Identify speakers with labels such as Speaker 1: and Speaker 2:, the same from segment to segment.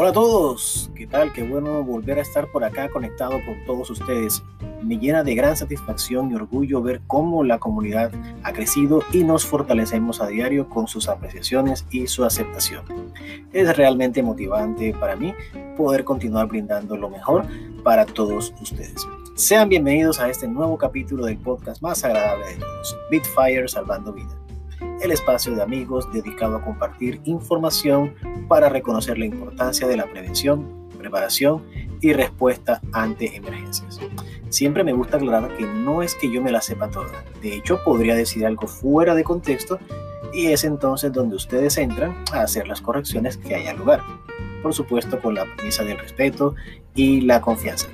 Speaker 1: Hola a todos, ¿qué tal? Qué bueno volver a estar por acá conectado con todos ustedes. Me llena de gran satisfacción y orgullo ver cómo la comunidad ha crecido y nos fortalecemos a diario con sus apreciaciones y su aceptación. Es realmente motivante para mí poder continuar brindando lo mejor para todos ustedes. Sean bienvenidos a este nuevo capítulo del podcast más agradable de todos, Bitfire Salvando Vida el espacio de amigos dedicado a compartir información para reconocer la importancia de la prevención, preparación y respuesta ante emergencias. Siempre me gusta aclarar que no es que yo me la sepa toda, de hecho podría decir algo fuera de contexto y es entonces donde ustedes entran a hacer las correcciones que haya lugar, por supuesto con la premisa del respeto y la confianza.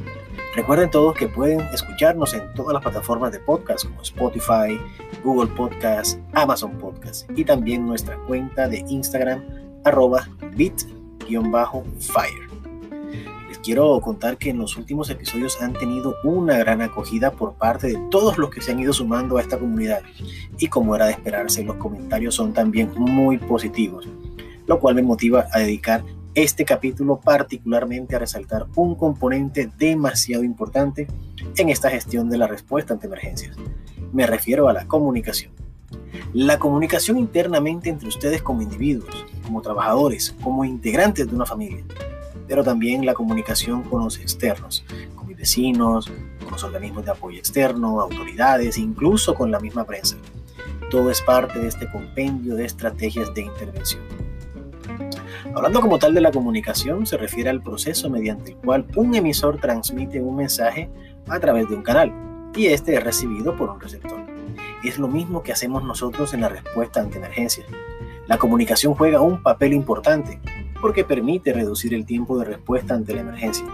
Speaker 1: Recuerden todos que pueden escucharnos en todas las plataformas de podcast como Spotify, Google Podcast, Amazon Podcast y también nuestra cuenta de Instagram arroba bit-fire. Les quiero contar que en los últimos episodios han tenido una gran acogida por parte de todos los que se han ido sumando a esta comunidad y como era de esperarse los comentarios son también muy positivos, lo cual me motiva a dedicar este capítulo particularmente a resaltar un componente demasiado importante en esta gestión de la respuesta ante emergencias. Me refiero a la comunicación. La comunicación internamente entre ustedes como individuos, como trabajadores, como integrantes de una familia, pero también la comunicación con los externos, con mis vecinos, con los organismos de apoyo externo, autoridades, incluso con la misma prensa. Todo es parte de este compendio de estrategias de intervención. Hablando como tal de la comunicación, se refiere al proceso mediante el cual un emisor transmite un mensaje a través de un canal y este es recibido por un receptor. Es lo mismo que hacemos nosotros en la respuesta ante emergencias. La comunicación juega un papel importante porque permite reducir el tiempo de respuesta ante la emergencia,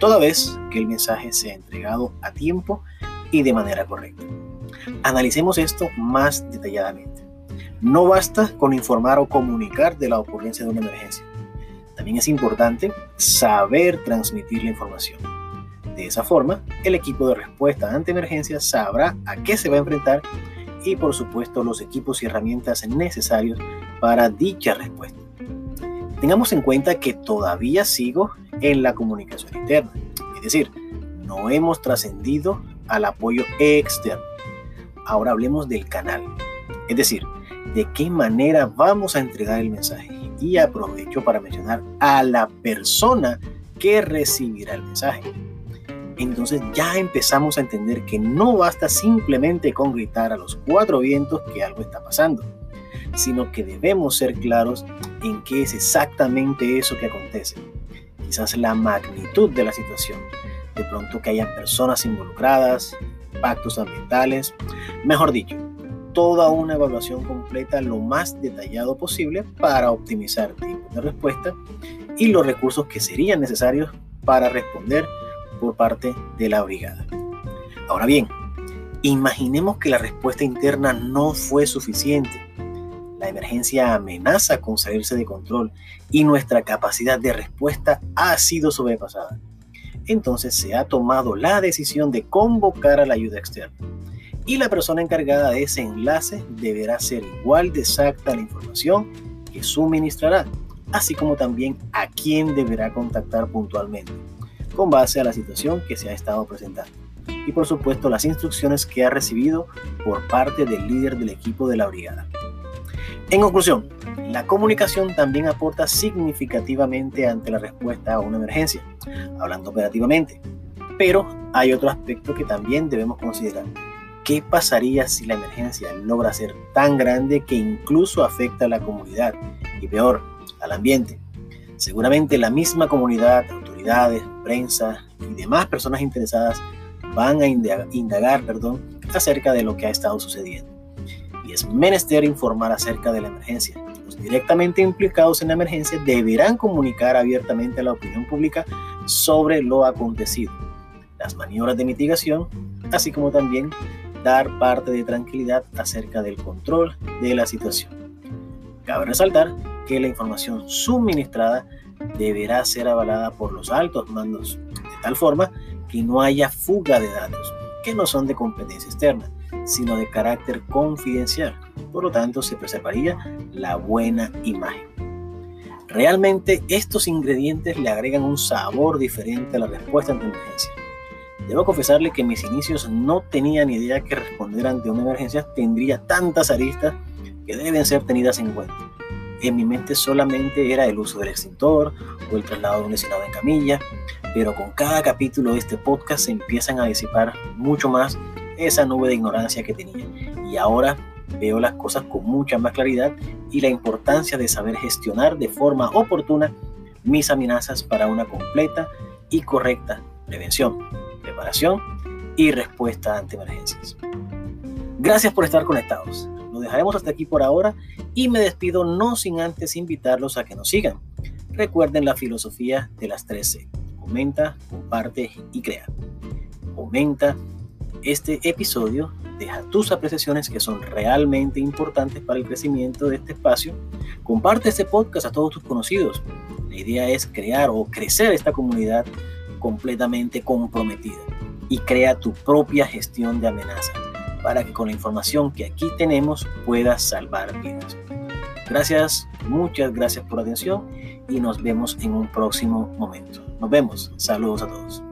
Speaker 1: toda vez que el mensaje sea entregado a tiempo y de manera correcta. Analicemos esto más detalladamente. No basta con informar o comunicar de la ocurrencia de una emergencia. También es importante saber transmitir la información. De esa forma, el equipo de respuesta ante emergencias sabrá a qué se va a enfrentar y por supuesto los equipos y herramientas necesarios para dicha respuesta. Tengamos en cuenta que todavía sigo en la comunicación interna, es decir, no hemos trascendido al apoyo externo. Ahora hablemos del canal, es decir, de qué manera vamos a entregar el mensaje. Y aprovecho para mencionar a la persona que recibirá el mensaje. Entonces ya empezamos a entender que no basta simplemente con gritar a los cuatro vientos que algo está pasando, sino que debemos ser claros en qué es exactamente eso que acontece. Quizás la magnitud de la situación, de pronto que haya personas involucradas, impactos ambientales, mejor dicho, toda una evaluación completa lo más detallado posible para optimizar tiempos de respuesta y los recursos que serían necesarios para responder por parte de la brigada. Ahora bien, imaginemos que la respuesta interna no fue suficiente. La emergencia amenaza con salirse de control y nuestra capacidad de respuesta ha sido sobrepasada. Entonces se ha tomado la decisión de convocar a la ayuda externa y la persona encargada de ese enlace deberá ser igual de exacta la información que suministrará, así como también a quién deberá contactar puntualmente, con base a la situación que se ha estado presentando. Y por supuesto las instrucciones que ha recibido por parte del líder del equipo de la brigada. En conclusión, la comunicación también aporta significativamente ante la respuesta a una emergencia, hablando operativamente. Pero hay otro aspecto que también debemos considerar ¿Qué pasaría si la emergencia logra ser tan grande que incluso afecta a la comunidad y peor, al ambiente? Seguramente la misma comunidad, autoridades, prensa y demás personas interesadas van a indagar, perdón, acerca de lo que ha estado sucediendo. Y es menester informar acerca de la emergencia. Los directamente implicados en la emergencia deberán comunicar abiertamente a la opinión pública sobre lo acontecido, las maniobras de mitigación, así como también dar parte de tranquilidad acerca del control de la situación. Cabe resaltar que la información suministrada deberá ser avalada por los altos mandos de tal forma que no haya fuga de datos que no son de competencia externa, sino de carácter confidencial. Por lo tanto, se preservaría la buena imagen. Realmente estos ingredientes le agregan un sabor diferente a la respuesta ante emergencia. Debo confesarle que en mis inicios no tenía ni idea que responder ante una emergencia tendría tantas aristas que deben ser tenidas en cuenta. En mi mente solamente era el uso del extintor o el traslado de un lesionado en camilla, pero con cada capítulo de este podcast se empiezan a disipar mucho más esa nube de ignorancia que tenía. Y ahora veo las cosas con mucha más claridad y la importancia de saber gestionar de forma oportuna mis amenazas para una completa y correcta prevención, preparación y respuesta ante emergencias. Gracias por estar conectados. Lo dejaremos hasta aquí por ahora y me despido no sin antes invitarlos a que nos sigan. Recuerden la filosofía de las 13. Comenta, comparte y crea. Comenta este episodio, deja tus apreciaciones que son realmente importantes para el crecimiento de este espacio. Comparte este podcast a todos tus conocidos. La idea es crear o crecer esta comunidad completamente comprometida y crea tu propia gestión de amenazas para que con la información que aquí tenemos puedas salvar vidas. Gracias, muchas gracias por la atención y nos vemos en un próximo momento. Nos vemos. Saludos a todos.